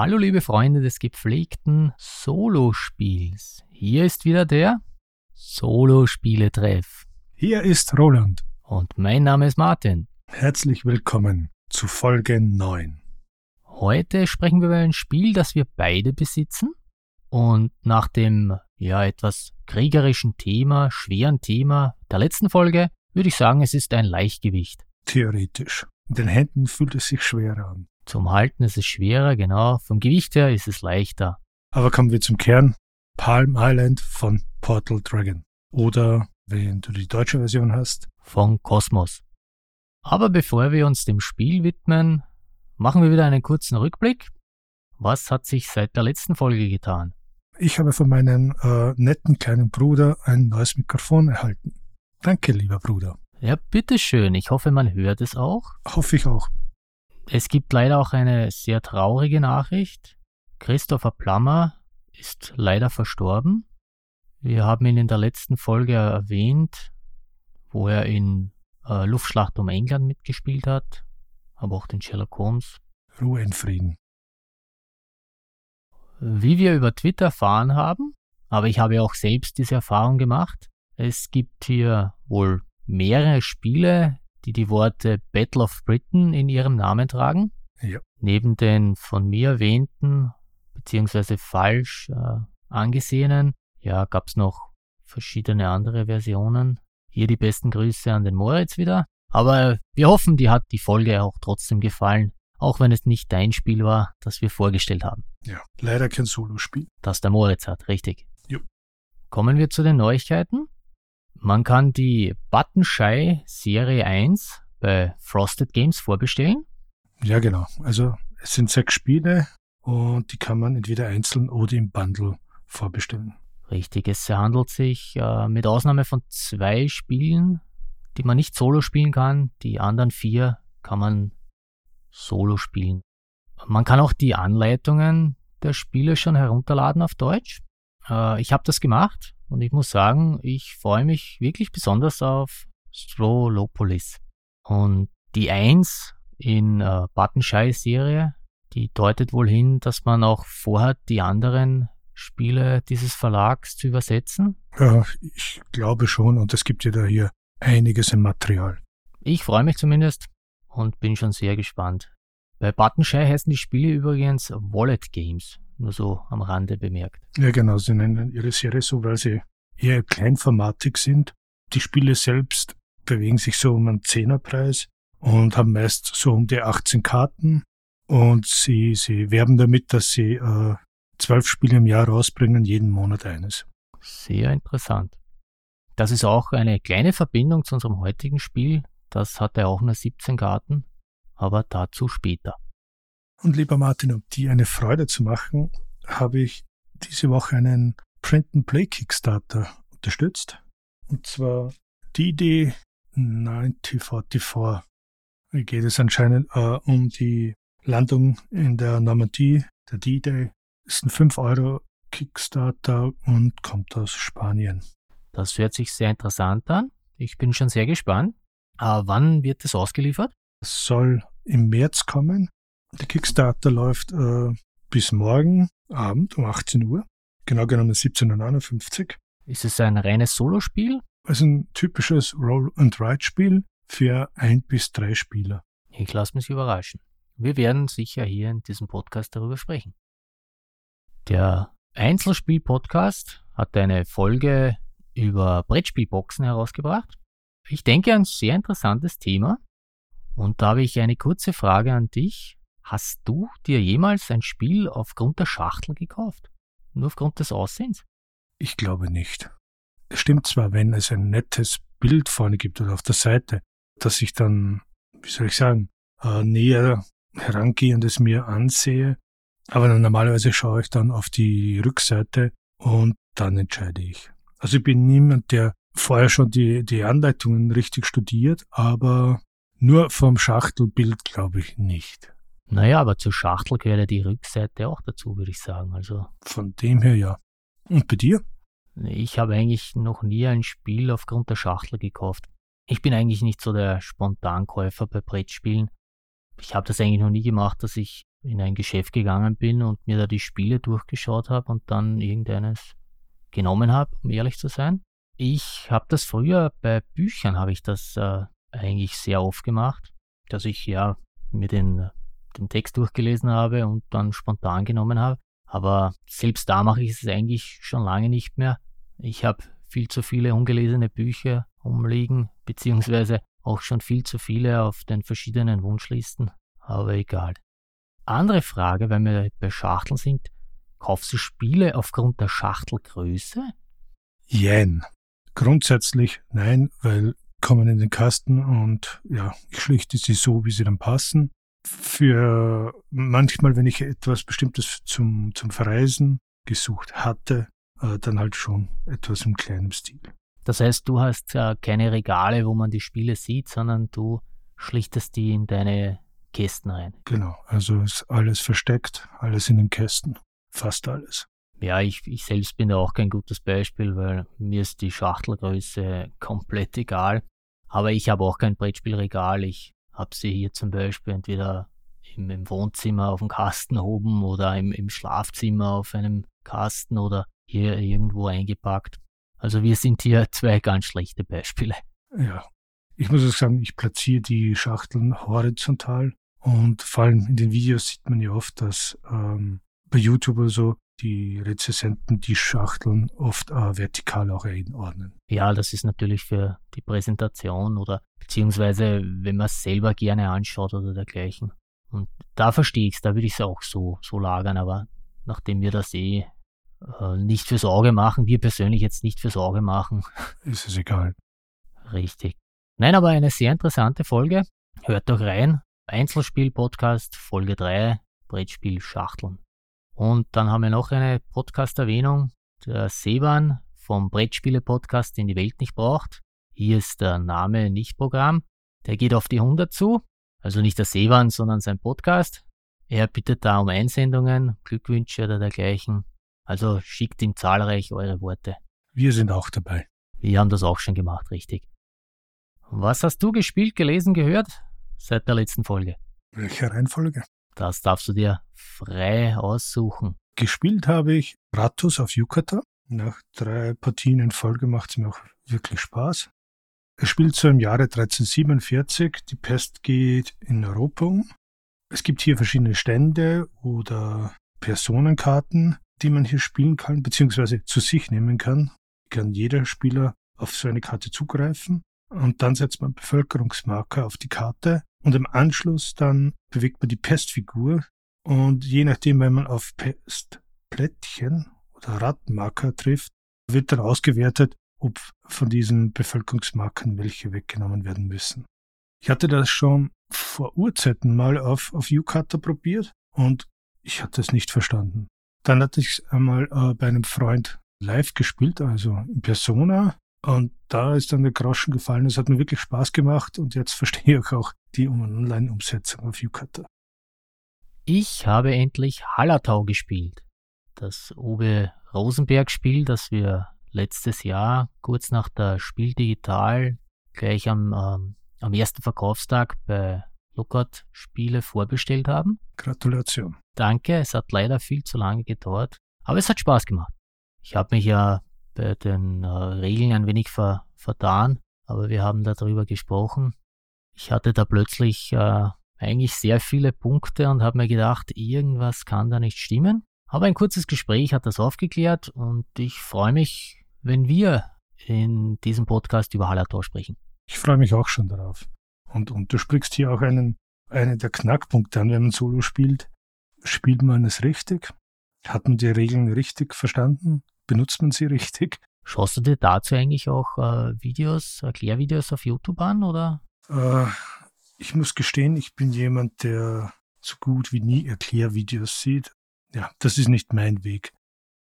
Hallo liebe Freunde des gepflegten Solospiels. Hier ist wieder der Solospieletreff. Hier ist Roland. Und mein Name ist Martin. Herzlich willkommen zu Folge 9. Heute sprechen wir über ein Spiel, das wir beide besitzen. Und nach dem ja etwas kriegerischen Thema, schweren Thema der letzten Folge, würde ich sagen, es ist ein Leichtgewicht. Theoretisch. In den Händen fühlt es sich schwerer an. Zum Halten ist es schwerer, genau. Vom Gewicht her ist es leichter. Aber kommen wir zum Kern. Palm Island von Portal Dragon. Oder, wenn du die deutsche Version hast, von Kosmos. Aber bevor wir uns dem Spiel widmen, machen wir wieder einen kurzen Rückblick. Was hat sich seit der letzten Folge getan? Ich habe von meinem äh, netten kleinen Bruder ein neues Mikrofon erhalten. Danke, lieber Bruder. Ja, bitteschön. Ich hoffe, man hört es auch. Hoffe ich auch. Es gibt leider auch eine sehr traurige Nachricht. Christopher Plummer ist leider verstorben. Wir haben ihn in der letzten Folge erwähnt, wo er in äh, Luftschlacht um England mitgespielt hat, aber auch den Sherlock Holmes. Ruhe in Frieden. Wie wir über Twitter erfahren haben, aber ich habe auch selbst diese Erfahrung gemacht, es gibt hier wohl mehrere Spiele, die die Worte Battle of Britain in ihrem Namen tragen. Ja. Neben den von mir erwähnten beziehungsweise falsch äh, angesehenen, ja, gab es noch verschiedene andere Versionen. Hier die besten Grüße an den Moritz wieder. Aber wir hoffen, dir hat die Folge auch trotzdem gefallen auch wenn es nicht dein Spiel war, das wir vorgestellt haben. Ja, leider kein Solospiel. Das der Moritz hat, richtig. Jo. Kommen wir zu den Neuigkeiten. Man kann die Button Shy Serie 1 bei Frosted Games vorbestellen. Ja, genau. Also es sind sechs Spiele und die kann man entweder einzeln oder im Bundle vorbestellen. Richtig, es handelt sich äh, mit Ausnahme von zwei Spielen, die man nicht solo spielen kann. Die anderen vier kann man Solo spielen. Man kann auch die Anleitungen der Spiele schon herunterladen auf Deutsch. Äh, ich habe das gemacht und ich muss sagen, ich freue mich wirklich besonders auf Strolopolis. Und die 1 in äh, Buttonschei-Serie, die deutet wohl hin, dass man auch vorhat, die anderen Spiele dieses Verlags zu übersetzen. Ja, ich glaube schon und es gibt ja da hier einiges im Material. Ich freue mich zumindest und bin schon sehr gespannt. Bei Buttonshire heißen die Spiele übrigens Wallet Games, nur so am Rande bemerkt. Ja, genau, sie nennen ihre Serie so, weil sie eher kleinformatig sind. Die Spiele selbst bewegen sich so um einen Zehnerpreis und haben meist so um die 18 Karten. Und sie, sie werben damit, dass sie äh, zwölf Spiele im Jahr rausbringen, jeden Monat eines. Sehr interessant. Das ist auch eine kleine Verbindung zu unserem heutigen Spiel, das hatte auch nur 17 Karten, aber dazu später. Und lieber Martin, um dir eine Freude zu machen, habe ich diese Woche einen Print-and-Play Kickstarter unterstützt. Und zwar die Idee 9044. Hier geht es anscheinend äh, um die Landung in der Normandie, der D-Day. Ist ein 5 Euro Kickstarter und kommt aus Spanien. Das hört sich sehr interessant an. Ich bin schon sehr gespannt. Äh, wann wird das ausgeliefert? Es soll im März kommen. Der Kickstarter läuft äh, bis morgen Abend um 18 Uhr, genau genommen 17.59 Uhr. Ist es ein reines Solospiel? Es ist ein typisches Roll-and-Ride-Spiel für ein bis drei Spieler. Ich lasse mich überraschen. Wir werden sicher hier in diesem Podcast darüber sprechen. Der Einzelspiel-Podcast hat eine Folge über Brettspielboxen herausgebracht. Ich denke, ein sehr interessantes Thema. Und da habe ich eine kurze Frage an dich. Hast du dir jemals ein Spiel aufgrund der Schachtel gekauft? Nur aufgrund des Aussehens? Ich glaube nicht. Es stimmt zwar, wenn es ein nettes Bild vorne gibt oder auf der Seite, dass ich dann, wie soll ich sagen, äh, näher herangehendes mir ansehe. Aber normalerweise schaue ich dann auf die Rückseite und dann entscheide ich. Also ich bin niemand, der vorher schon die, die Anleitungen richtig studiert, aber nur vom Schachtelbild glaube ich nicht. Naja, aber zur Schachtel gehört ja die Rückseite auch dazu, würde ich sagen. Also Von dem her ja. Und bei dir? Ich habe eigentlich noch nie ein Spiel aufgrund der Schachtel gekauft. Ich bin eigentlich nicht so der Spontankäufer bei Brettspielen. Ich habe das eigentlich noch nie gemacht, dass ich in ein Geschäft gegangen bin und mir da die Spiele durchgeschaut habe und dann irgendeines genommen habe, um ehrlich zu sein. Ich habe das früher bei Büchern habe ich das äh, eigentlich sehr oft gemacht, dass ich ja mir den, den Text durchgelesen habe und dann spontan genommen habe. Aber selbst da mache ich es eigentlich schon lange nicht mehr. Ich habe viel zu viele ungelesene Bücher umliegen, beziehungsweise auch schon viel zu viele auf den verschiedenen Wunschlisten. Aber egal. Andere Frage, wenn wir bei Schachteln sind. Kaufst du Spiele aufgrund der Schachtelgröße? Jein. Grundsätzlich nein, weil kommen in den Kasten und ja, ich schlichte sie so, wie sie dann passen. Für manchmal, wenn ich etwas Bestimmtes zum, zum Verreisen gesucht hatte, äh, dann halt schon etwas im kleinen Stil. Das heißt, du hast äh, keine Regale, wo man die Spiele sieht, sondern du schlichtest die in deine Kästen rein. Genau, also ist alles versteckt, alles in den Kästen, fast alles. Ja, ich, ich selbst bin da auch kein gutes Beispiel, weil mir ist die Schachtelgröße komplett egal. Aber ich habe auch kein Brettspielregal. Ich habe sie hier zum Beispiel entweder im, im, Wohnzimmer auf dem Kasten oben oder im, im Schlafzimmer auf einem Kasten oder hier irgendwo eingepackt. Also wir sind hier zwei ganz schlechte Beispiele. Ja, ich muss auch sagen, ich platziere die Schachteln horizontal und vor allem in den Videos sieht man ja oft, dass ähm, bei YouTube oder so die Rezessenten die Schachteln oft äh, vertikal auch einordnen. Ja, das ist natürlich für die Präsentation oder beziehungsweise wenn man es selber gerne anschaut oder dergleichen. Und da verstehe ich es, da würde ich es auch so, so lagern, aber nachdem wir das eh äh, nicht fürs Auge machen, wir persönlich jetzt nicht fürs Auge machen. Ist es egal. Richtig. Nein, aber eine sehr interessante Folge. Hört doch rein. Einzelspiel-Podcast, Folge 3, Brettspiel Schachteln. Und dann haben wir noch eine Podcast-Erwähnung. Der Seban vom Brettspiele-Podcast, den die Welt nicht braucht. Hier ist der Name nicht Programm. Der geht auf die 100 zu. Also nicht der Seban, sondern sein Podcast. Er bittet da um Einsendungen, Glückwünsche oder dergleichen. Also schickt ihm zahlreich eure Worte. Wir sind auch dabei. Wir haben das auch schon gemacht, richtig. Was hast du gespielt, gelesen, gehört seit der letzten Folge? Welche Reihenfolge? Das darfst du dir frei aussuchen. Gespielt habe ich Ratus auf Yucata. Nach drei Partien in Folge macht es mir auch wirklich Spaß. Er spielt so im Jahre 1347. Die Pest geht in Europa um. Es gibt hier verschiedene Stände oder Personenkarten, die man hier spielen kann, beziehungsweise zu sich nehmen kann. Kann jeder Spieler auf so eine Karte zugreifen. Und dann setzt man Bevölkerungsmarker auf die Karte und im Anschluss dann bewegt man die Pestfigur und je nachdem, wenn man auf Pestplättchen oder Radmarker trifft, wird dann ausgewertet, ob von diesen Bevölkerungsmarkern welche weggenommen werden müssen. Ich hatte das schon vor Urzeiten mal auf, auf Yucata probiert und ich hatte es nicht verstanden. Dann hatte ich es einmal äh, bei einem Freund live gespielt, also in Persona. Und da ist dann der Groschen gefallen. Es hat mir wirklich Spaß gemacht und jetzt verstehe ich auch die Online-Umsetzung auf Yucata. Ich habe endlich Hallertau gespielt. Das Uwe Rosenberg-Spiel, das wir letztes Jahr kurz nach der Spiel Digital gleich am, ähm, am ersten Verkaufstag bei Lookout Spiele vorbestellt haben. Gratulation. Danke, es hat leider viel zu lange gedauert, aber es hat Spaß gemacht. Ich habe mich ja bei den äh, Regeln ein wenig ver, vertan, aber wir haben darüber gesprochen. Ich hatte da plötzlich äh, eigentlich sehr viele Punkte und habe mir gedacht, irgendwas kann da nicht stimmen. Aber ein kurzes Gespräch hat das aufgeklärt und ich freue mich, wenn wir in diesem Podcast über Hallertor sprechen. Ich freue mich auch schon darauf. Und, und du sprichst hier auch einen, einen der Knackpunkte an, wenn man Solo spielt. Spielt man es richtig? Hat man die Regeln richtig verstanden? benutzt man sie richtig. Schaust du dir dazu eigentlich auch äh, Videos, Erklärvideos auf YouTube an, oder? Äh, ich muss gestehen, ich bin jemand, der so gut wie nie Erklärvideos sieht. Ja, das ist nicht mein Weg.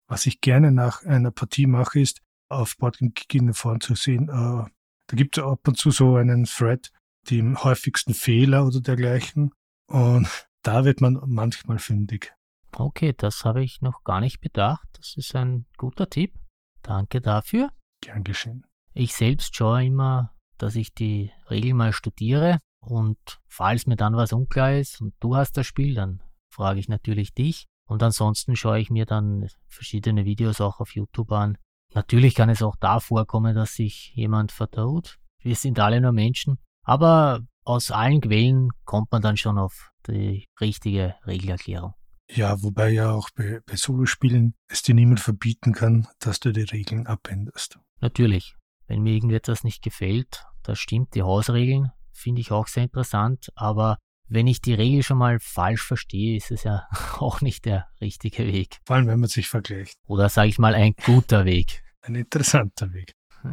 Was ich gerne nach einer Partie mache, ist, auf Boardgame in den Foren zu sehen, äh, da gibt es ab und zu so einen Thread, die häufigsten Fehler oder dergleichen. Und da wird man manchmal fündig. Okay, das habe ich noch gar nicht bedacht. Das ist ein guter Tipp. Danke dafür. Gern geschehen. Ich selbst schaue immer, dass ich die Regeln mal studiere und falls mir dann was unklar ist und du hast das Spiel, dann frage ich natürlich dich. Und ansonsten schaue ich mir dann verschiedene Videos auch auf YouTube an. Natürlich kann es auch da vorkommen, dass sich jemand vertraut. Wir sind alle nur Menschen. Aber aus allen Quellen kommt man dann schon auf die richtige Regelerklärung. Ja, wobei ja auch bei, bei Solospielen es dir niemand verbieten kann, dass du die Regeln abänderst. Natürlich. Wenn mir irgendetwas nicht gefällt, das stimmt, die Hausregeln finde ich auch sehr interessant, aber wenn ich die Regel schon mal falsch verstehe, ist es ja auch nicht der richtige Weg. Vor allem, wenn man sich vergleicht. Oder sage ich mal, ein guter Weg. Ein interessanter Weg.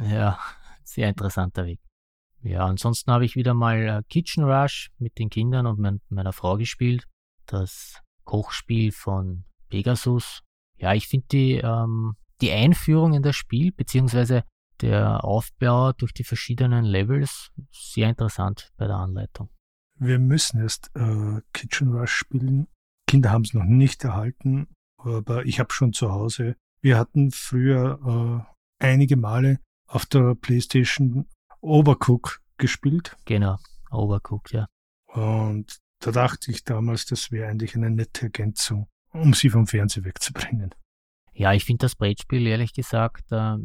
Ja, sehr interessanter Weg. Ja, ansonsten habe ich wieder mal äh, Kitchen Rush mit den Kindern und mein, meiner Frau gespielt. Das Kochspiel von Pegasus. Ja, ich finde die, ähm, die Einführung in das Spiel, beziehungsweise der Aufbau durch die verschiedenen Levels, sehr interessant bei der Anleitung. Wir müssen erst äh, Kitchen Rush spielen. Kinder haben es noch nicht erhalten, aber ich habe schon zu Hause. Wir hatten früher äh, einige Male auf der PlayStation Overcook gespielt. Genau, Overcooked, ja. Und da dachte ich damals, das wäre eigentlich eine nette Ergänzung, um sie vom Fernseher wegzubringen. Ja, ich finde das Brettspiel ehrlich gesagt äh,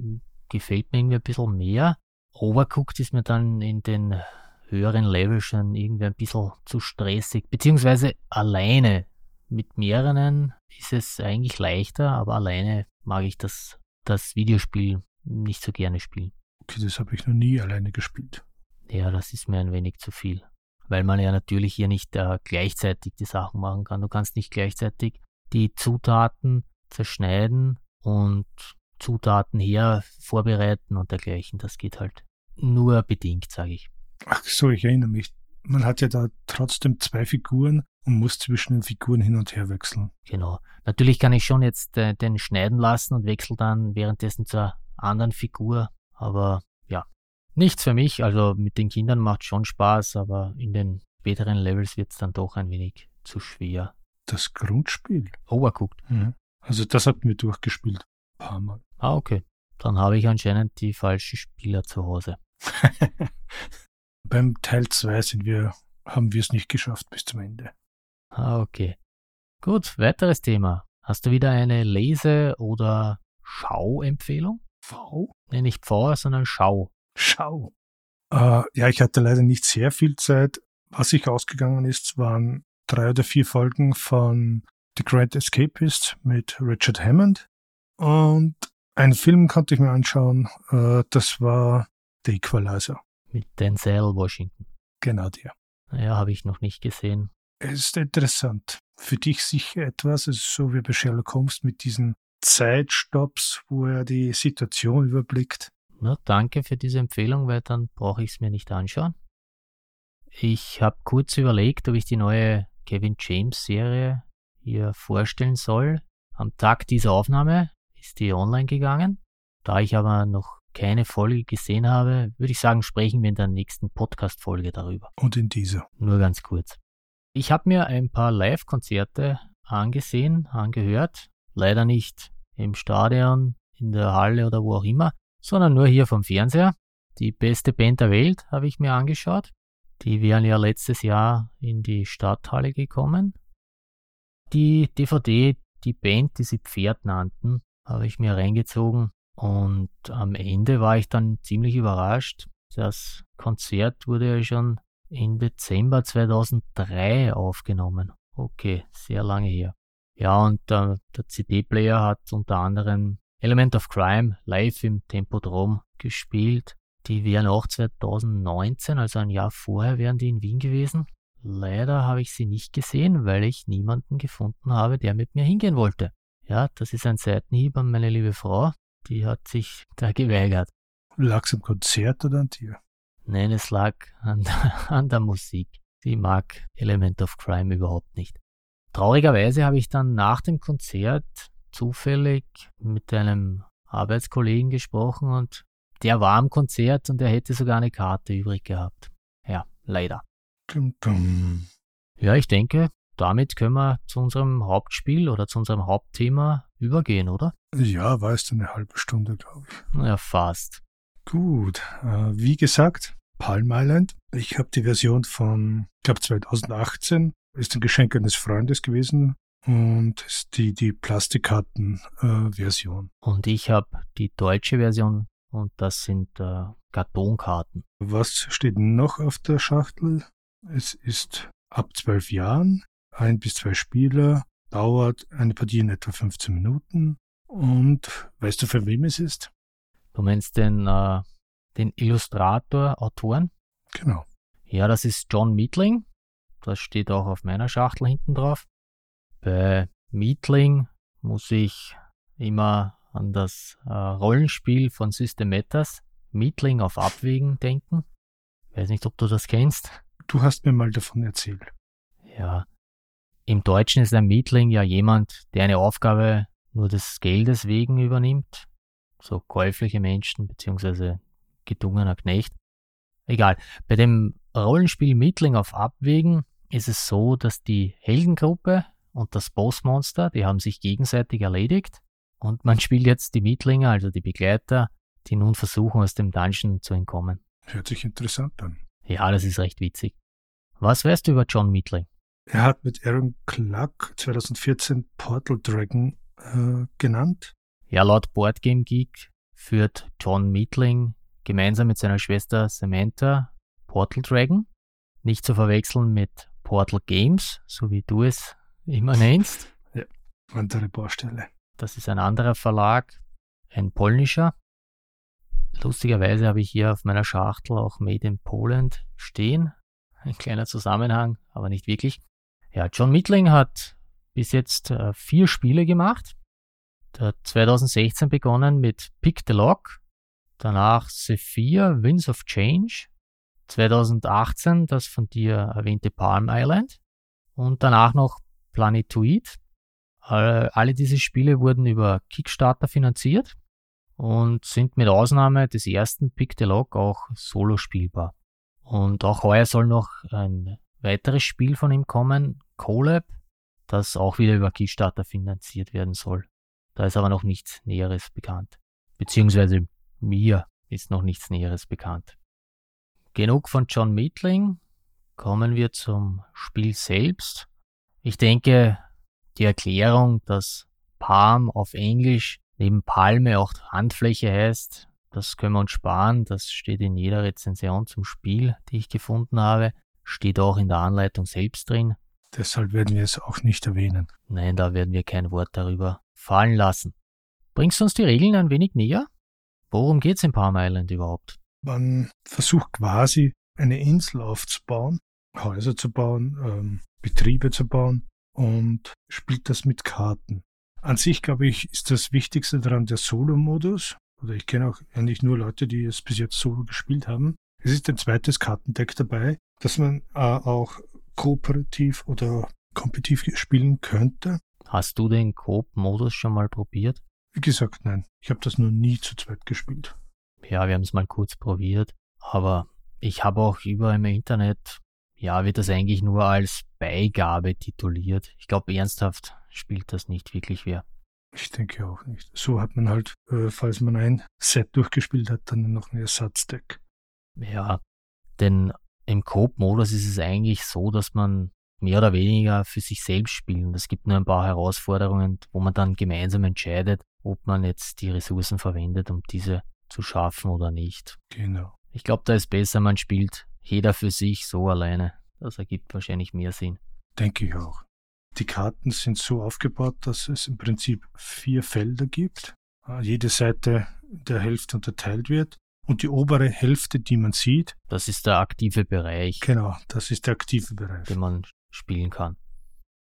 gefällt mir irgendwie ein bisschen mehr. Overcooked ist mir dann in den höheren Levels schon irgendwie ein bisschen zu stressig, beziehungsweise alleine. Mit mehreren ist es eigentlich leichter, aber alleine mag ich das, das Videospiel nicht so gerne spielen. Okay, das habe ich noch nie alleine gespielt. Ja, das ist mir ein wenig zu viel weil man ja natürlich hier nicht äh, gleichzeitig die Sachen machen kann. Du kannst nicht gleichzeitig die Zutaten zerschneiden und Zutaten her vorbereiten und dergleichen. Das geht halt nur bedingt, sage ich. Ach so, ich erinnere mich. Man hat ja da trotzdem zwei Figuren und muss zwischen den Figuren hin und her wechseln. Genau. Natürlich kann ich schon jetzt äh, den schneiden lassen und wechsle dann währenddessen zur anderen Figur, aber nichts für mich. Also mit den Kindern macht schon Spaß, aber in den späteren Levels wird es dann doch ein wenig zu schwer. Das Grundspiel? Overcooked. Mhm. Also das hatten wir durchgespielt. Ein paar Mal. Ah, okay. Dann habe ich anscheinend die falschen Spieler zu Hause. Beim Teil 2 sind wir, haben wir es nicht geschafft bis zum Ende. Ah, okay. Gut, weiteres Thema. Hast du wieder eine Lese- oder Schauempfehlung? V? Nee, nicht V, sondern Schau. Schau. Äh, ja, ich hatte leider nicht sehr viel Zeit. Was sich ausgegangen ist, waren drei oder vier Folgen von The Great Escapist mit Richard Hammond. Und einen Film konnte ich mir anschauen. Äh, das war The Equalizer. Mit Denzel Washington. Genau der. Ja, habe ich noch nicht gesehen. Es ist interessant. Für dich sicher etwas, also so wie bei Sherlock Holmes mit diesen Zeitstops, wo er die Situation überblickt. Na, danke für diese Empfehlung, weil dann brauche ich es mir nicht anschauen. Ich habe kurz überlegt, ob ich die neue Kevin James Serie hier vorstellen soll. Am Tag dieser Aufnahme ist die online gegangen. Da ich aber noch keine Folge gesehen habe, würde ich sagen, sprechen wir in der nächsten Podcast-Folge darüber. Und in dieser. Nur ganz kurz. Ich habe mir ein paar Live-Konzerte angesehen, angehört. Leider nicht im Stadion, in der Halle oder wo auch immer sondern nur hier vom Fernseher. Die beste Band der Welt habe ich mir angeschaut. Die wären ja letztes Jahr in die Stadthalle gekommen. Die DVD, die Band, die sie Pferd nannten, habe ich mir reingezogen und am Ende war ich dann ziemlich überrascht. Das Konzert wurde ja schon im Dezember 2003 aufgenommen. Okay, sehr lange her. Ja, und äh, der CD-Player hat unter anderem Element of Crime live im Tempodrom gespielt. Die wären auch 2019, also ein Jahr vorher, wären die in Wien gewesen. Leider habe ich sie nicht gesehen, weil ich niemanden gefunden habe, der mit mir hingehen wollte. Ja, das ist ein Seitenhieb an meine liebe Frau. Die hat sich da geweigert. Lag es am Konzert oder an dir? Nein, es lag an der, an der Musik. Sie mag Element of Crime überhaupt nicht. Traurigerweise habe ich dann nach dem Konzert zufällig mit einem Arbeitskollegen gesprochen und der war am Konzert und er hätte sogar eine Karte übrig gehabt. Ja, leider. Dum, dum. Ja, ich denke, damit können wir zu unserem Hauptspiel oder zu unserem Hauptthema übergehen, oder? Ja, war es eine halbe Stunde, glaube ich. Ja, fast. Gut, äh, wie gesagt, Palm Island. Ich habe die Version von, ich glaube 2018 Ist ein Geschenk eines Freundes gewesen und ist die, die Plastikkarten-Version. Äh, und ich habe die deutsche Version und das sind äh, Kartonkarten. Was steht noch auf der Schachtel? Es ist ab zwölf Jahren, ein bis zwei Spieler, dauert eine Partie in etwa 15 Minuten. Und weißt du, für wem es ist? Du meinst den, äh, den Illustrator, Autoren? Genau. Ja, das ist John Meatling. Das steht auch auf meiner Schachtel hinten drauf. Bei Meatling muss ich immer an das äh, Rollenspiel von System Matters, Meatling auf Abwägen, denken. Weiß nicht, ob du das kennst. Du hast mir mal davon erzählt. Ja. Im Deutschen ist ein Mietling ja jemand, der eine Aufgabe nur des Geldes wegen übernimmt. So käufliche Menschen beziehungsweise gedungener Knecht. Egal. Bei dem Rollenspiel Mietling auf Abwägen ist es so, dass die Heldengruppe und das Bossmonster, die haben sich gegenseitig erledigt und man spielt jetzt die Mietlinge, also die Begleiter, die nun versuchen, aus dem Dungeon zu entkommen. Hört sich interessant an. Ja, das ist recht witzig. Was weißt du über John Mietling? Er hat mit Aaron Clark 2014 Portal Dragon äh, genannt. Ja, laut Boardgame Geek führt John Mietling gemeinsam mit seiner Schwester Samantha Portal Dragon. Nicht zu verwechseln mit Portal Games, so wie du es immer nennst. Ja, andere Baustelle. Das ist ein anderer Verlag, ein polnischer. Lustigerweise habe ich hier auf meiner Schachtel auch Made in Poland stehen. Ein kleiner Zusammenhang, aber nicht wirklich. Ja, John Mittling hat bis jetzt äh, vier Spiele gemacht. Der hat 2016 begonnen mit Pick the Lock, danach Sephir, Winds of Change, 2018 das von dir erwähnte Palm Island und danach noch Planetoid. Alle, alle diese Spiele wurden über Kickstarter finanziert und sind mit Ausnahme des ersten Pick the Lock auch solo spielbar. Und auch heuer soll noch ein weiteres Spiel von ihm kommen, Colab, das auch wieder über Kickstarter finanziert werden soll. Da ist aber noch nichts Näheres bekannt. Beziehungsweise mir ist noch nichts Näheres bekannt. Genug von John Meatling. Kommen wir zum Spiel selbst. Ich denke, die Erklärung, dass Palm auf Englisch neben Palme auch Handfläche heißt, das können wir uns sparen. Das steht in jeder Rezension zum Spiel, die ich gefunden habe. Steht auch in der Anleitung selbst drin. Deshalb werden wir es auch nicht erwähnen. Nein, da werden wir kein Wort darüber fallen lassen. Bringst du uns die Regeln ein wenig näher? Worum geht's in Palm Island überhaupt? Man versucht quasi eine Insel aufzubauen, Häuser zu bauen, ähm, Betriebe zu bauen und spielt das mit Karten. An sich, glaube ich, ist das Wichtigste daran der Solo-Modus. Oder ich kenne auch eigentlich nur Leute, die es bis jetzt solo gespielt haben. Es ist ein zweites Kartendeck dabei, das man äh, auch kooperativ oder kompetitiv spielen könnte. Hast du den Coop-Modus schon mal probiert? Wie gesagt, nein. Ich habe das noch nie zu zweit gespielt. Ja, wir haben es mal kurz probiert, aber ich habe auch über im Internet, ja, wird das eigentlich nur als Beigabe tituliert. Ich glaube, ernsthaft spielt das nicht wirklich wer. Ich denke auch nicht. So hat man halt, äh, falls man ein Set durchgespielt hat, dann noch ein Ersatzdeck. Ja, denn im Coop-Modus ist es eigentlich so, dass man mehr oder weniger für sich selbst spielt. Und es gibt nur ein paar Herausforderungen, wo man dann gemeinsam entscheidet, ob man jetzt die Ressourcen verwendet, um diese zu schaffen oder nicht. Genau. Ich glaube, da ist besser, man spielt jeder für sich so alleine. Das ergibt wahrscheinlich mehr Sinn. Denke ich auch. Die Karten sind so aufgebaut, dass es im Prinzip vier Felder gibt. Äh, jede Seite der Hälfte unterteilt wird. Und die obere Hälfte, die man sieht. Das ist der aktive Bereich. Genau, das ist der aktive Bereich. Den man spielen kann.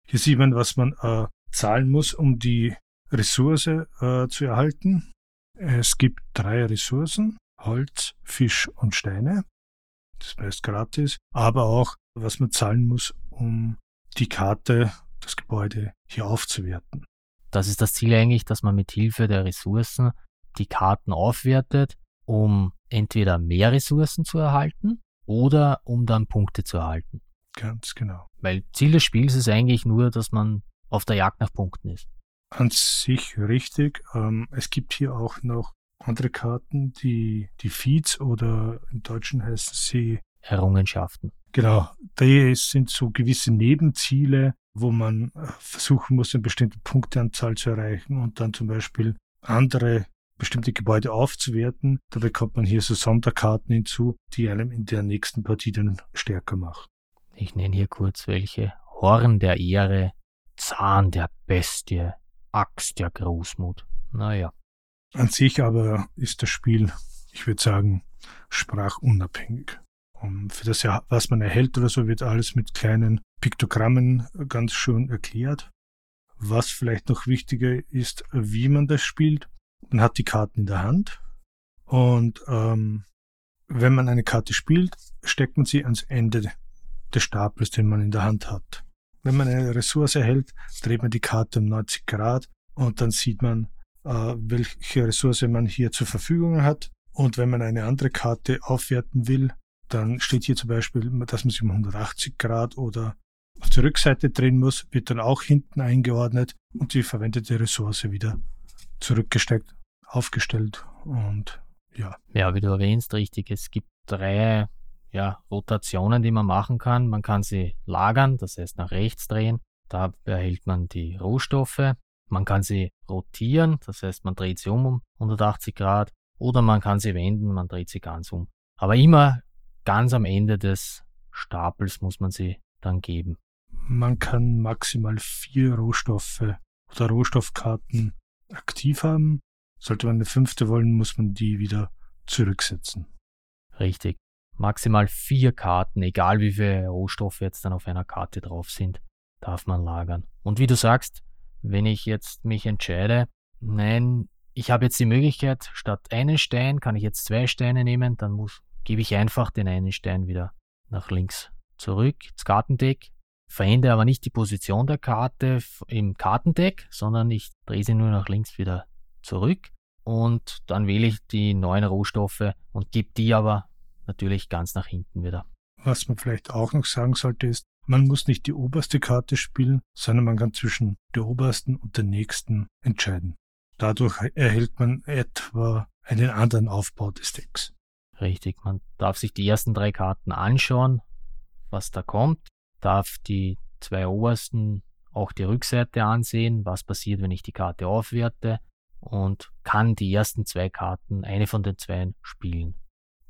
Hier sieht man, was man äh, zahlen muss, um die Ressource äh, zu erhalten. Es gibt drei Ressourcen, Holz, Fisch und Steine. Das heißt gratis, aber auch, was man zahlen muss, um die Karte, das Gebäude hier aufzuwerten. Das ist das Ziel eigentlich, dass man mit Hilfe der Ressourcen die Karten aufwertet, um entweder mehr Ressourcen zu erhalten oder um dann Punkte zu erhalten. Ganz genau. Weil Ziel des Spiels ist eigentlich nur, dass man auf der Jagd nach Punkten ist. An sich richtig. Ähm, es gibt hier auch noch andere Karten, die die Feeds oder im Deutschen heißen sie Errungenschaften. Genau, da sind so gewisse Nebenziele, wo man äh, versuchen muss, eine bestimmte Punkteanzahl zu erreichen und dann zum Beispiel andere bestimmte Gebäude aufzuwerten. Da bekommt man hier so Sonderkarten hinzu, die einem in der nächsten Partie dann stärker machen. Ich nenne hier kurz welche. Horn der Ehre, Zahn der Bestie, Axt der Großmut. Naja. An sich aber ist das Spiel, ich würde sagen, sprachunabhängig. Und für das, was man erhält oder so, wird alles mit kleinen Piktogrammen ganz schön erklärt. Was vielleicht noch wichtiger ist, wie man das spielt. Man hat die Karten in der Hand und ähm, wenn man eine Karte spielt, steckt man sie ans Ende des Stapels, den man in der Hand hat. Wenn man eine Ressource erhält, dreht man die Karte um 90 Grad und dann sieht man, äh, welche Ressource man hier zur Verfügung hat. Und wenn man eine andere Karte aufwerten will, dann steht hier zum Beispiel, dass man sie um 180 Grad oder auf die Rückseite drehen muss, wird dann auch hinten eingeordnet und die verwendete Ressource wieder zurückgesteckt, aufgestellt und ja. Ja, wie du erwähnst, richtig. Es gibt drei ja, Rotationen, die man machen kann. Man kann sie lagern, das heißt nach rechts drehen. Da erhält man die Rohstoffe. Man kann sie rotieren, das heißt man dreht sie um um 180 Grad. Oder man kann sie wenden, man dreht sie ganz um. Aber immer ganz am Ende des Stapels muss man sie dann geben. Man kann maximal vier Rohstoffe oder Rohstoffkarten aktiv haben. Sollte man eine fünfte wollen, muss man die wieder zurücksetzen. Richtig maximal vier Karten, egal wie viele Rohstoffe jetzt dann auf einer Karte drauf sind, darf man lagern. Und wie du sagst, wenn ich jetzt mich entscheide, nein, ich habe jetzt die Möglichkeit, statt einen Stein kann ich jetzt zwei Steine nehmen, dann muss, gebe ich einfach den einen Stein wieder nach links zurück ins Kartendeck, verändere aber nicht die Position der Karte im Kartendeck, sondern ich drehe sie nur nach links wieder zurück und dann wähle ich die neuen Rohstoffe und gebe die aber natürlich ganz nach hinten wieder. Was man vielleicht auch noch sagen sollte, ist, man muss nicht die oberste Karte spielen, sondern man kann zwischen der obersten und der nächsten entscheiden. Dadurch erhält man etwa einen anderen Aufbau des Decks. Richtig, man darf sich die ersten drei Karten anschauen, was da kommt, darf die zwei obersten auch die Rückseite ansehen, was passiert, wenn ich die Karte aufwerte und kann die ersten zwei Karten, eine von den zwei, spielen.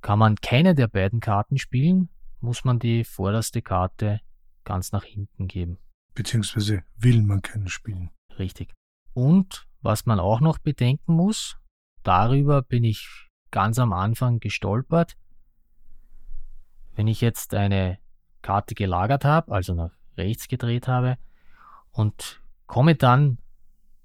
Kann man keine der beiden Karten spielen, muss man die vorderste Karte ganz nach hinten geben. Beziehungsweise will man keine spielen. Richtig. Und was man auch noch bedenken muss, darüber bin ich ganz am Anfang gestolpert. Wenn ich jetzt eine Karte gelagert habe, also nach rechts gedreht habe und komme dann,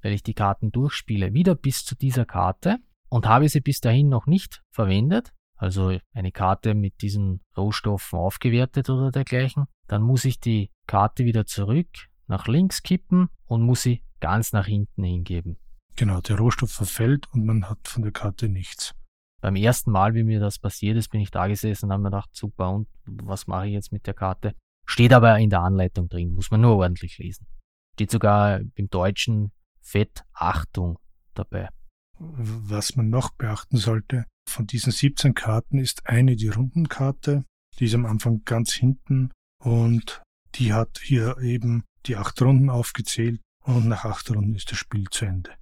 weil ich die Karten durchspiele, wieder bis zu dieser Karte und habe sie bis dahin noch nicht verwendet, also eine Karte mit diesen Rohstoffen aufgewertet oder dergleichen, dann muss ich die Karte wieder zurück nach links kippen und muss sie ganz nach hinten hingeben. Genau, der Rohstoff verfällt und man hat von der Karte nichts. Beim ersten Mal, wie mir das passiert ist, bin ich da gesessen und habe mir gedacht, super, und was mache ich jetzt mit der Karte? Steht aber in der Anleitung drin, muss man nur ordentlich lesen. Steht sogar im Deutschen Fett Achtung dabei. Was man noch beachten sollte, von diesen 17 Karten ist eine die Rundenkarte, die ist am Anfang ganz hinten und die hat hier eben die acht Runden aufgezählt und nach acht Runden ist das Spiel zu Ende.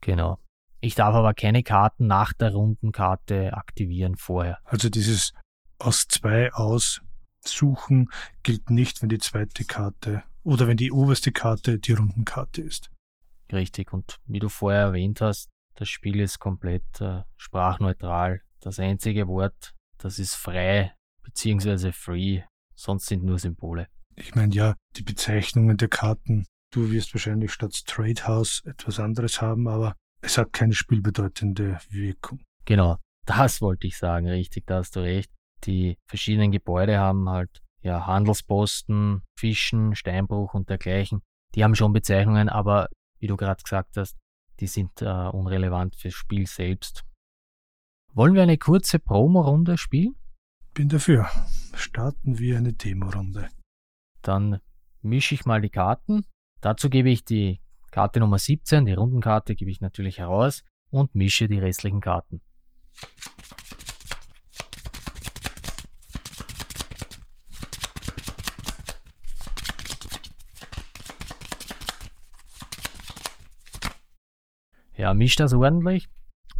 Genau. Ich darf aber keine Karten nach der Rundenkarte aktivieren vorher. Also dieses aus zwei aussuchen gilt nicht, wenn die zweite Karte oder wenn die oberste Karte die Rundenkarte ist. Richtig. Und wie du vorher erwähnt hast, das Spiel ist komplett äh, sprachneutral. Das einzige Wort, das ist frei beziehungsweise free, sonst sind nur Symbole. Ich meine ja, die Bezeichnungen der Karten, du wirst wahrscheinlich statt Trade House etwas anderes haben, aber es hat keine spielbedeutende Wirkung. Genau, das wollte ich sagen, richtig, da hast du recht. Die verschiedenen Gebäude haben halt ja Handelsposten, Fischen, Steinbruch und dergleichen. Die haben schon Bezeichnungen, aber wie du gerade gesagt hast, die sind äh, unrelevant fürs Spiel selbst. Wollen wir eine kurze Promo-Runde spielen? Bin dafür. Starten wir eine Demo-Runde. Dann mische ich mal die Karten. Dazu gebe ich die Karte Nummer 17, die Rundenkarte, gebe ich natürlich heraus und mische die restlichen Karten. Ja, mische das ordentlich,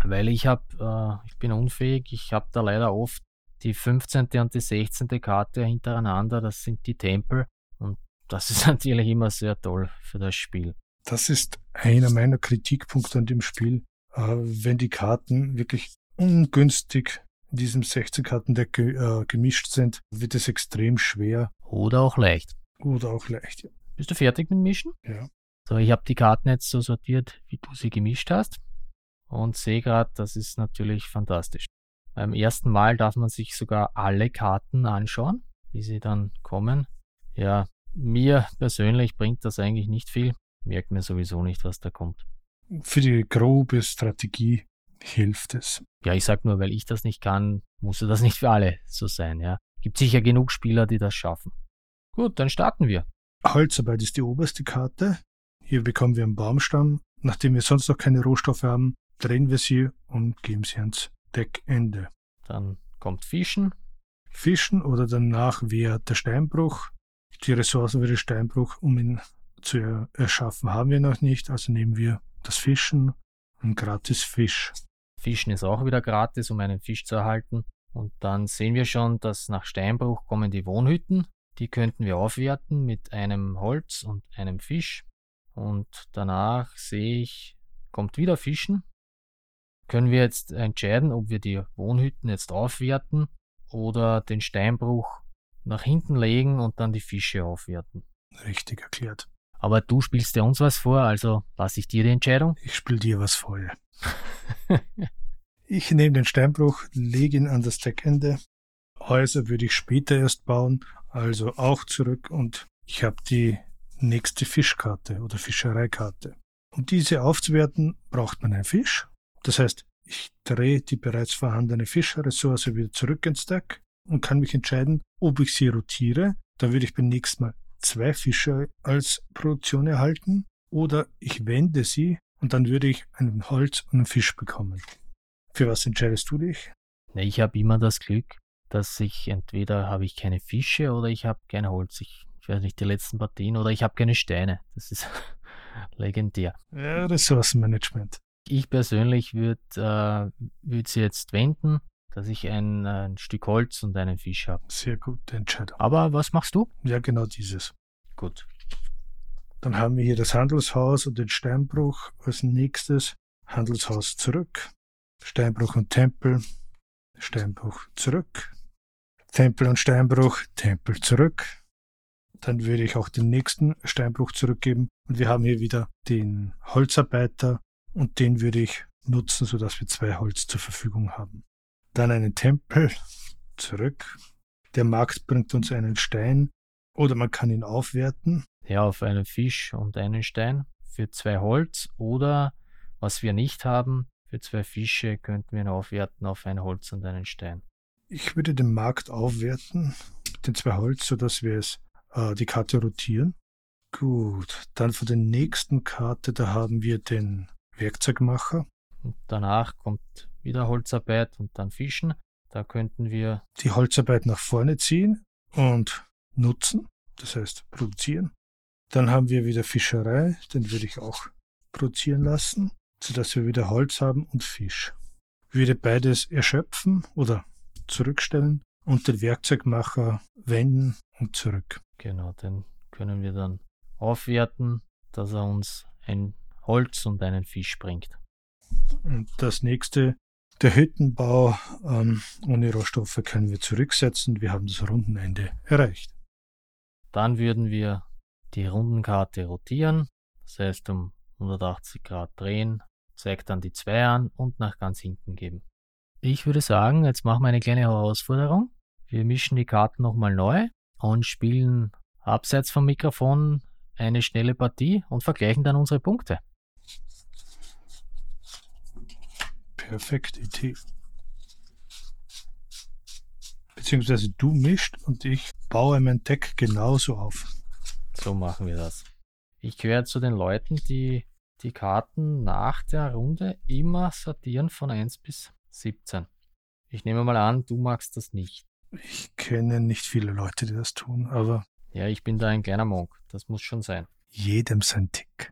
weil ich habe, äh, ich bin unfähig, ich habe da leider oft die 15. und die 16. Karte hintereinander, das sind die Tempel und das ist natürlich immer sehr toll für das Spiel. Das ist einer meiner Kritikpunkte an dem Spiel, äh, wenn die Karten wirklich ungünstig in diesem 16-Kartendeck äh, gemischt sind, wird es extrem schwer. Oder auch leicht. Oder auch leicht, ja. Bist du fertig mit Mischen? Ja. So, ich habe die Karten jetzt so sortiert, wie du sie gemischt hast. Und sehe gerade, das ist natürlich fantastisch. Beim ersten Mal darf man sich sogar alle Karten anschauen, wie sie dann kommen. Ja, mir persönlich bringt das eigentlich nicht viel. Merkt mir sowieso nicht, was da kommt. Für die grobe Strategie hilft es. Ja, ich sag nur, weil ich das nicht kann, muss das nicht für alle so sein, ja. Gibt sicher genug Spieler, die das schaffen. Gut, dann starten wir. Holzarbeit ist die oberste Karte. Hier bekommen wir einen Baumstamm. Nachdem wir sonst noch keine Rohstoffe haben, drehen wir sie und geben sie ans Deckende. Dann kommt Fischen. Fischen oder danach wäre der Steinbruch. Die Ressourcen für den Steinbruch, um ihn zu erschaffen, haben wir noch nicht. Also nehmen wir das Fischen und gratis Fisch. Fischen ist auch wieder gratis, um einen Fisch zu erhalten. Und dann sehen wir schon, dass nach Steinbruch kommen die Wohnhütten. Die könnten wir aufwerten mit einem Holz und einem Fisch. Und danach sehe ich, kommt wieder Fischen. Können wir jetzt entscheiden, ob wir die Wohnhütten jetzt aufwerten oder den Steinbruch nach hinten legen und dann die Fische aufwerten. Richtig erklärt. Aber du spielst ja uns was vor, also lasse ich dir die Entscheidung. Ich spiele dir was vor. Ja. ich nehme den Steinbruch, lege ihn an das Deckende. Häuser würde ich später erst bauen, also auch zurück und ich habe die nächste Fischkarte oder Fischereikarte. Um diese aufzuwerten, braucht man einen Fisch. Das heißt, ich drehe die bereits vorhandene Fischressource wieder zurück ins Deck und kann mich entscheiden, ob ich sie rotiere. Dann würde ich beim nächsten Mal zwei Fische als Produktion erhalten oder ich wende sie und dann würde ich einen Holz und einen Fisch bekommen. Für was entscheidest du dich? Ich habe immer das Glück, dass ich entweder habe ich keine Fische oder ich habe kein Holz. Ich, ich weiß nicht, die letzten Partien oder ich habe keine Steine. Das ist legendär. Ja, Ressourcenmanagement. Ich persönlich würde äh, würd sie jetzt wenden, dass ich ein, ein Stück Holz und einen Fisch habe. Sehr gute Entscheidung. Aber was machst du? Ja, genau dieses. Gut. Dann haben wir hier das Handelshaus und den Steinbruch als nächstes. Handelshaus zurück. Steinbruch und Tempel. Steinbruch zurück. Tempel und Steinbruch, Tempel zurück. Dann würde ich auch den nächsten Steinbruch zurückgeben. Und wir haben hier wieder den Holzarbeiter und den würde ich nutzen, sodass wir zwei Holz zur Verfügung haben. Dann einen Tempel zurück. Der Markt bringt uns einen Stein oder man kann ihn aufwerten. Ja, auf einen Fisch und einen Stein für zwei Holz oder was wir nicht haben, für zwei Fische könnten wir ihn aufwerten auf ein Holz und einen Stein. Ich würde den Markt aufwerten mit den zwei Holz, sodass wir es äh, die Karte rotieren. Gut, dann für den nächsten Karte, da haben wir den Werkzeugmacher. Und danach kommt wieder Holzarbeit und dann Fischen. Da könnten wir die Holzarbeit nach vorne ziehen und nutzen, das heißt produzieren. Dann haben wir wieder Fischerei, den würde ich auch produzieren lassen, sodass wir wieder Holz haben und Fisch. Ich würde beides erschöpfen oder zurückstellen und den Werkzeugmacher wenden und zurück. Genau, den können wir dann aufwerten, dass er uns ein Holz und einen Fisch bringt. Und das nächste, der Hüttenbau ähm, ohne Rohstoffe können wir zurücksetzen. Wir haben das Rundenende erreicht. Dann würden wir die Rundenkarte rotieren, das heißt um 180 Grad drehen, zeigt dann die 2 an und nach ganz hinten geben. Ich würde sagen, jetzt machen wir eine kleine Herausforderung. Wir mischen die Karten nochmal neu und spielen abseits vom Mikrofon eine schnelle Partie und vergleichen dann unsere Punkte. Perfekte Idee. Beziehungsweise du mischt und ich baue mein Deck genauso auf. So machen wir das. Ich gehöre zu den Leuten, die die Karten nach der Runde immer sortieren von 1 bis 17. Ich nehme mal an, du magst das nicht. Ich kenne nicht viele Leute, die das tun, aber. Ja, ich bin da ein kleiner Monk. Das muss schon sein. Jedem sein Tick.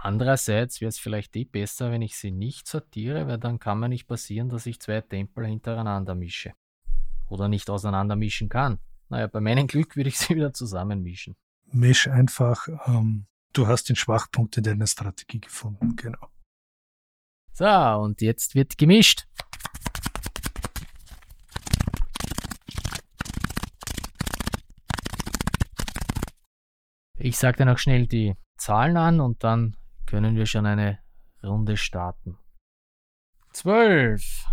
Andererseits wäre es vielleicht eh besser, wenn ich sie nicht sortiere, weil dann kann mir nicht passieren, dass ich zwei Tempel hintereinander mische. Oder nicht auseinander mischen kann. Naja, bei meinem Glück würde ich sie wieder zusammenmischen. Misch einfach, ähm, du hast den Schwachpunkt in deiner Strategie gefunden, genau. So, und jetzt wird gemischt. Ich sage dann auch schnell die Zahlen an und dann können wir schon eine Runde starten. 12,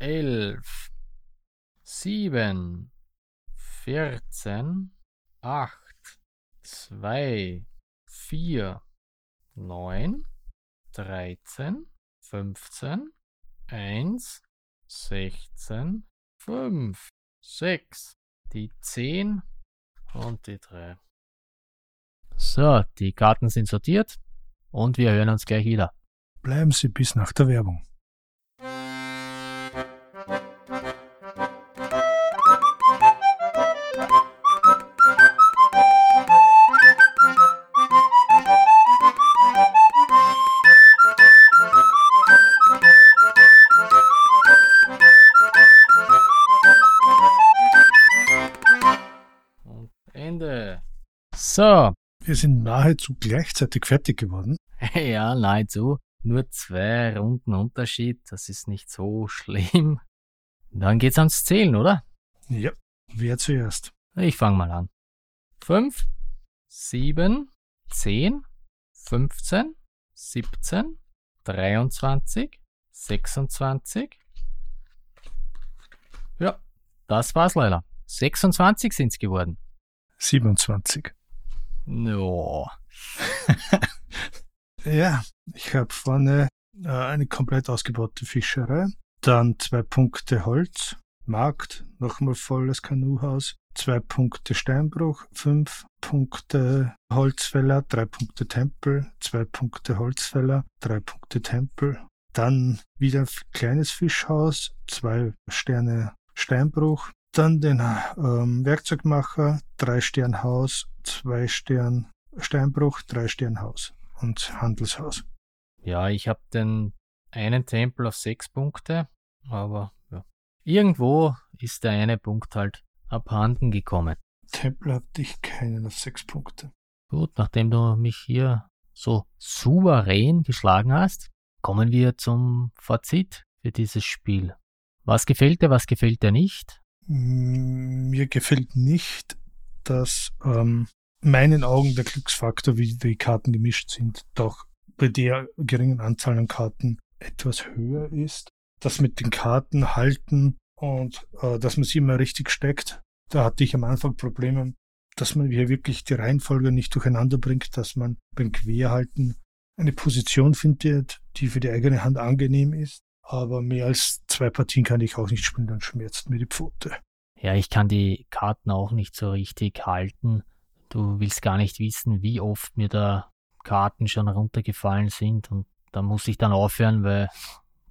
11, 7, 14, 8, 2, 4, 9, 13, 15, 1, 16, 5, 6, die 10 und die 3. So, die Karten sind sortiert und wir hören uns gleich wieder. Bleiben Sie bis nach der Werbung. So, Wir sind nahezu gleichzeitig fertig geworden. ja, nahezu. Nur zwei Runden Unterschied, das ist nicht so schlimm. Dann geht's ans Zählen, oder? Ja. Wer zuerst? Ich fange mal an. 5, 7, 10, 15, 17, 23, 26. Ja, das war's leider. 26 sind's geworden. 27. No. Ja, ich habe vorne äh, eine komplett ausgebaute Fischerei, dann zwei Punkte Holz, Markt, nochmal volles Kanuhaus, zwei Punkte Steinbruch, fünf Punkte Holzfäller, drei Punkte Tempel, zwei Punkte Holzfäller, drei Punkte Tempel, dann wieder ein kleines Fischhaus, zwei Sterne Steinbruch, dann den ähm, Werkzeugmacher, drei Stern Haus, zwei Stern Steinbruch, drei Stern Haus und Handelshaus. Ja, ich habe den einen Tempel auf sechs Punkte, aber ja. Irgendwo ist der eine Punkt halt abhanden gekommen. Tempel hatte ich keinen auf sechs Punkte. Gut, nachdem du mich hier so souverän geschlagen hast, kommen wir zum Fazit für dieses Spiel. Was gefällt dir, was gefällt dir nicht? Mir gefällt nicht, dass ähm, meinen Augen der Glücksfaktor, wie die Karten gemischt sind, doch bei der geringen Anzahl an Karten etwas höher ist. Das mit den Karten halten und äh, dass man sie immer richtig steckt, da hatte ich am Anfang Probleme, dass man hier wirklich die Reihenfolge nicht durcheinander bringt, dass man beim Querhalten eine Position findet, die für die eigene Hand angenehm ist. Aber mehr als zwei Partien kann ich auch nicht spielen, dann schmerzt mir die Pfote. Ja, ich kann die Karten auch nicht so richtig halten. Du willst gar nicht wissen, wie oft mir da Karten schon runtergefallen sind und da muss ich dann aufhören, weil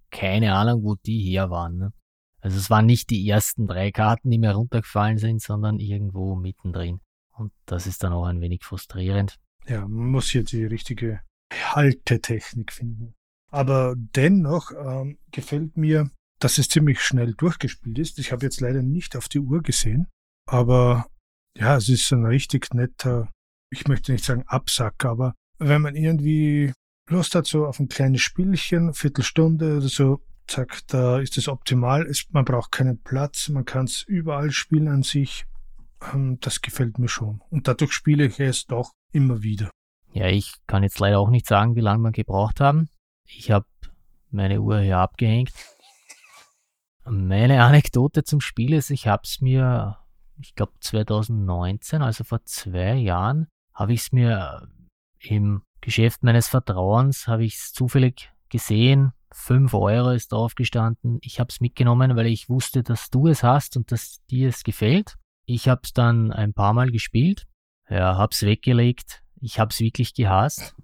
keine Ahnung, wo die her waren. Ne? Also es waren nicht die ersten drei Karten, die mir runtergefallen sind, sondern irgendwo mittendrin. Und das ist dann auch ein wenig frustrierend. Ja, man muss hier die richtige Haltetechnik finden. Aber dennoch ähm, gefällt mir, dass es ziemlich schnell durchgespielt ist. Ich habe jetzt leider nicht auf die Uhr gesehen, aber ja, es ist ein richtig netter, ich möchte nicht sagen Absack, aber wenn man irgendwie Lust hat, so auf ein kleines Spielchen, Viertelstunde oder so, zack, da ist es optimal. Es, man braucht keinen Platz, man kann es überall spielen an sich. Ähm, das gefällt mir schon. Und dadurch spiele ich es doch immer wieder. Ja, ich kann jetzt leider auch nicht sagen, wie lange wir gebraucht haben. Ich habe meine Uhr hier abgehängt. Meine Anekdote zum Spiel ist, ich habe es mir, ich glaube 2019, also vor zwei Jahren, habe ich es mir im Geschäft meines Vertrauens, habe ich es zufällig gesehen. 5 Euro ist drauf gestanden. Ich habe es mitgenommen, weil ich wusste, dass du es hast und dass dir es gefällt. Ich habe es dann ein paar Mal gespielt. Ja, habe es weggelegt. Ich habe es wirklich gehasst.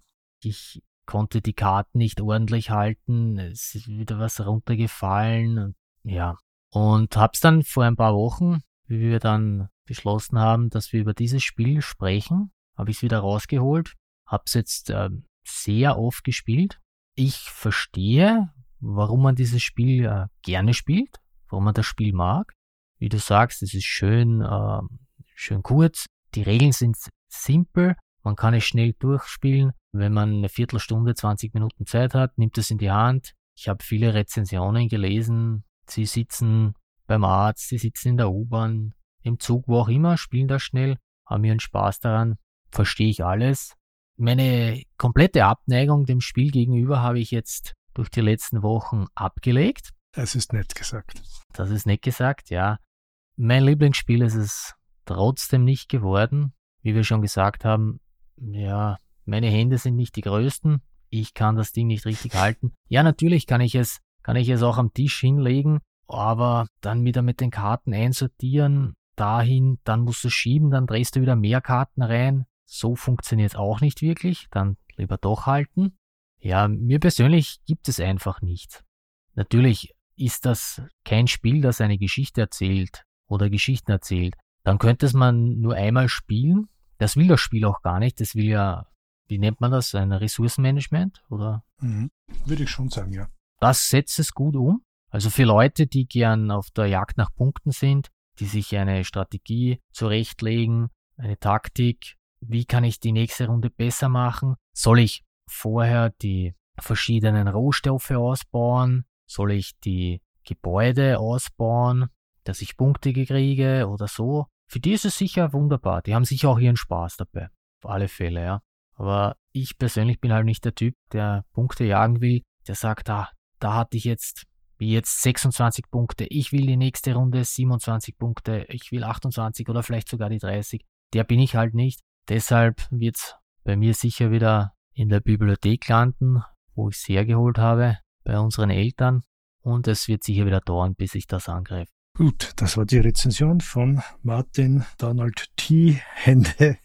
Ich konnte die Karten nicht ordentlich halten. Es ist wieder was runtergefallen. Und, ja. Und hab's dann vor ein paar Wochen, wie wir dann beschlossen haben, dass wir über dieses Spiel sprechen, habe ich es wieder rausgeholt. Hab's jetzt äh, sehr oft gespielt. Ich verstehe, warum man dieses Spiel äh, gerne spielt, warum man das Spiel mag. Wie du sagst, es ist schön, äh, schön kurz. Die Regeln sind simpel. Man kann es schnell durchspielen. Wenn man eine Viertelstunde, 20 Minuten Zeit hat, nimmt es in die Hand. Ich habe viele Rezensionen gelesen. Sie sitzen beim Arzt, sie sitzen in der U-Bahn, im Zug, wo auch immer, spielen das schnell, haben ihren Spaß daran. Verstehe ich alles. Meine komplette Abneigung dem Spiel gegenüber habe ich jetzt durch die letzten Wochen abgelegt. Das ist nett gesagt. Das ist nett gesagt, ja. Mein Lieblingsspiel ist es trotzdem nicht geworden. Wie wir schon gesagt haben, ja, meine Hände sind nicht die größten. Ich kann das Ding nicht richtig halten. Ja, natürlich kann ich es, kann ich es auch am Tisch hinlegen, aber dann wieder mit den Karten einsortieren, dahin, dann musst du schieben, dann drehst du wieder mehr Karten rein. So funktioniert es auch nicht wirklich. Dann lieber doch halten. Ja, mir persönlich gibt es einfach nicht. Natürlich ist das kein Spiel, das eine Geschichte erzählt oder Geschichten erzählt. Dann könnte es man nur einmal spielen. Das will das Spiel auch gar nicht. Das will ja, wie nennt man das, ein Ressourcenmanagement oder? Mhm. Würde ich schon sagen, ja. Das setzt es gut um. Also für Leute, die gern auf der Jagd nach Punkten sind, die sich eine Strategie zurechtlegen, eine Taktik, wie kann ich die nächste Runde besser machen? Soll ich vorher die verschiedenen Rohstoffe ausbauen? Soll ich die Gebäude ausbauen, dass ich Punkte kriege oder so? Für die ist es sicher wunderbar. Die haben sicher auch ihren Spaß dabei. Auf alle Fälle, ja. Aber ich persönlich bin halt nicht der Typ, der Punkte jagen will, der sagt, ah, da hatte ich jetzt, wie jetzt 26 Punkte, ich will die nächste Runde 27 Punkte, ich will 28 oder vielleicht sogar die 30. Der bin ich halt nicht. Deshalb wird es bei mir sicher wieder in der Bibliothek landen, wo ich es hergeholt habe, bei unseren Eltern. Und es wird sicher wieder dauern, bis ich das angreife. Gut, das war die Rezension von Martin Donald T. Hände.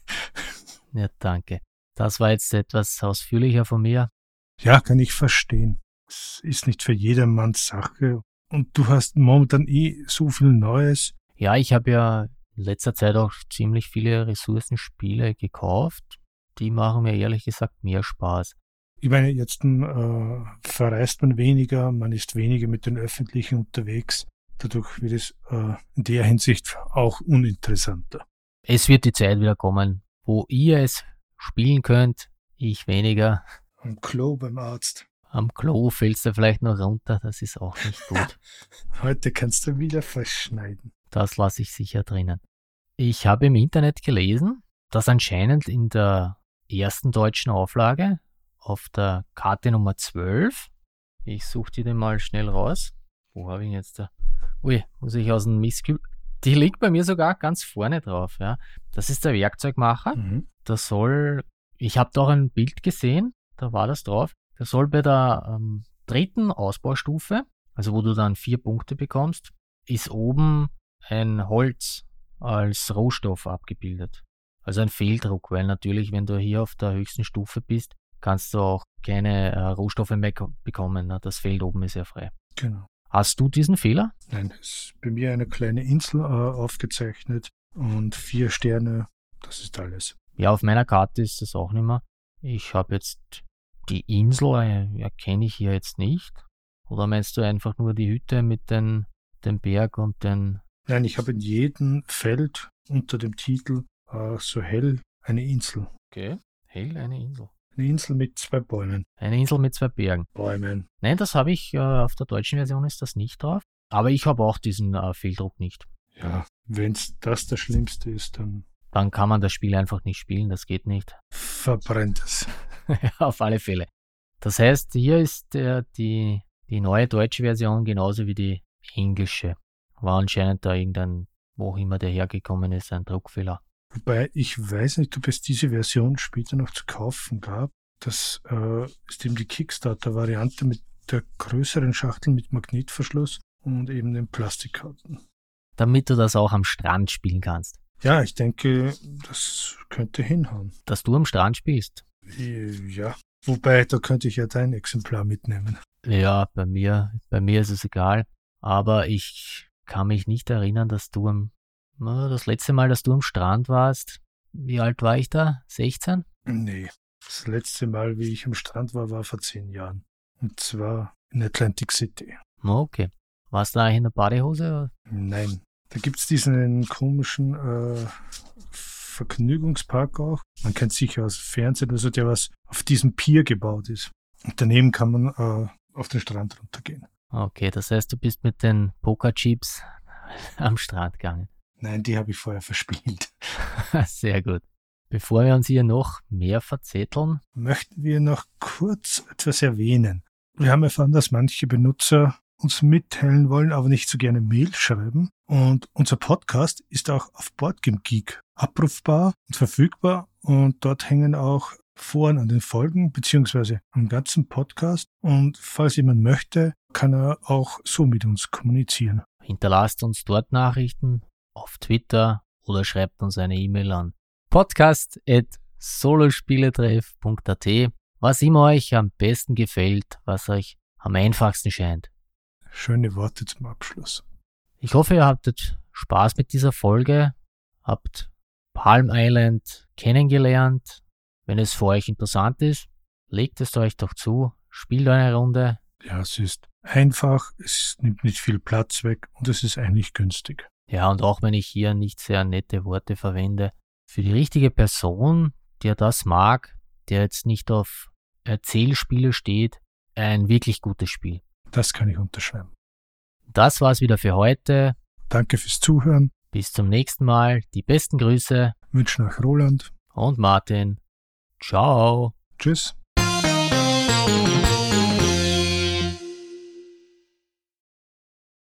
Ja, danke. Das war jetzt etwas ausführlicher von mir. Ja, kann ich verstehen. Es ist nicht für jedermanns Sache. Und du hast momentan eh so viel Neues. Ja, ich habe ja in letzter Zeit auch ziemlich viele Ressourcenspiele gekauft. Die machen mir ehrlich gesagt mehr Spaß. Ich meine, jetzt äh, verreist man weniger, man ist weniger mit den Öffentlichen unterwegs. Dadurch wird es äh, in der Hinsicht auch uninteressanter. Es wird die Zeit wieder kommen, wo ihr es spielen könnt, ich weniger. Am Klo beim Arzt. Am Klo fällst du vielleicht noch runter, das ist auch nicht gut. Heute kannst du wieder verschneiden. Das lasse ich sicher drinnen. Ich habe im Internet gelesen, dass anscheinend in der ersten deutschen Auflage auf der Karte Nummer 12, ich suche die denn mal schnell raus. Wo habe ich ihn jetzt da? Ui, muss ich aus dem Mistkübel. Die liegt bei mir sogar ganz vorne drauf. Ja. Das ist der Werkzeugmacher. Mhm. Das soll, ich habe da auch ein Bild gesehen, da war das drauf. Das soll bei der ähm, dritten Ausbaustufe, also wo du dann vier Punkte bekommst, ist oben ein Holz als Rohstoff abgebildet. Also ein Fehldruck, weil natürlich, wenn du hier auf der höchsten Stufe bist, kannst du auch keine äh, Rohstoffe mehr bekommen. Ne? Das Feld oben ist ja frei. Genau. Hast du diesen Fehler? Nein, es ist bei mir eine kleine Insel äh, aufgezeichnet und vier Sterne, das ist alles. Ja, auf meiner Karte ist das auch nicht mehr. Ich habe jetzt die Insel, äh, erkenne ich hier jetzt nicht. Oder meinst du einfach nur die Hütte mit den, dem Berg und den Nein, ich habe in jedem Feld unter dem Titel äh, so hell eine Insel. Okay, hell eine Insel. Eine Insel mit zwei Bäumen. Eine Insel mit zwei Bergen. Bäumen. Nein, das habe ich, äh, auf der deutschen Version ist das nicht drauf. Aber ich habe auch diesen äh, Fehldruck nicht. Ja, wenn das das Schlimmste ist, dann... Dann kann man das Spiel einfach nicht spielen, das geht nicht. Verbrennt es. auf alle Fälle. Das heißt, hier ist äh, die, die neue deutsche Version genauso wie die englische. War anscheinend da irgendein, wo auch immer der hergekommen ist, ein Druckfehler. Wobei ich weiß nicht, ob es diese Version später noch zu kaufen gab. Das äh, ist eben die Kickstarter-Variante mit der größeren Schachtel mit Magnetverschluss und eben den Plastikkarten. Damit du das auch am Strand spielen kannst. Ja, ich denke, das könnte hinhauen. Dass du am Strand spielst. Ja, wobei, da könnte ich ja dein Exemplar mitnehmen. Ja, bei mir, bei mir ist es egal. Aber ich kann mich nicht erinnern, dass du am, das letzte Mal, dass du am Strand warst, wie alt war ich da? 16? Nee, Das letzte Mal, wie ich am Strand war, war vor zehn Jahren. Und zwar in Atlantic City. Okay. Warst du da in der Badehose? Nein. Da gibt's diesen komischen äh, Vergnügungspark auch. Man kennt sicher aus Fernsehen, also der was auf diesem Pier gebaut ist. Und daneben kann man äh, auf den Strand runtergehen. Okay, das heißt, du bist mit den Pokerchips am Strand gegangen. Nein, die habe ich vorher verspielt. Sehr gut. Bevor wir uns hier noch mehr verzetteln, möchten wir noch kurz etwas erwähnen. Wir haben erfahren, dass manche Benutzer uns mitteilen wollen, aber nicht so gerne Mail schreiben. Und unser Podcast ist auch auf Boardgame Geek abrufbar und verfügbar. Und dort hängen auch Foren an den Folgen beziehungsweise am ganzen Podcast. Und falls jemand möchte, kann er auch so mit uns kommunizieren. Hinterlasst uns dort Nachrichten auf Twitter oder schreibt uns eine E-Mail an podcast.solospieletreff.at, was immer euch am besten gefällt, was euch am einfachsten scheint. Schöne Worte zum Abschluss. Ich hoffe, ihr hattet Spaß mit dieser Folge, habt Palm Island kennengelernt. Wenn es für euch interessant ist, legt es euch doch zu, spielt eine Runde. Ja, es ist einfach, es nimmt nicht viel Platz weg und es ist eigentlich günstig. Ja, und auch wenn ich hier nicht sehr nette Worte verwende, für die richtige Person, der das mag, der jetzt nicht auf Erzählspiele steht, ein wirklich gutes Spiel. Das kann ich unterschreiben. Das war's wieder für heute. Danke fürs Zuhören. Bis zum nächsten Mal. Die besten Grüße. Wünschen nach Roland und Martin. Ciao. Tschüss.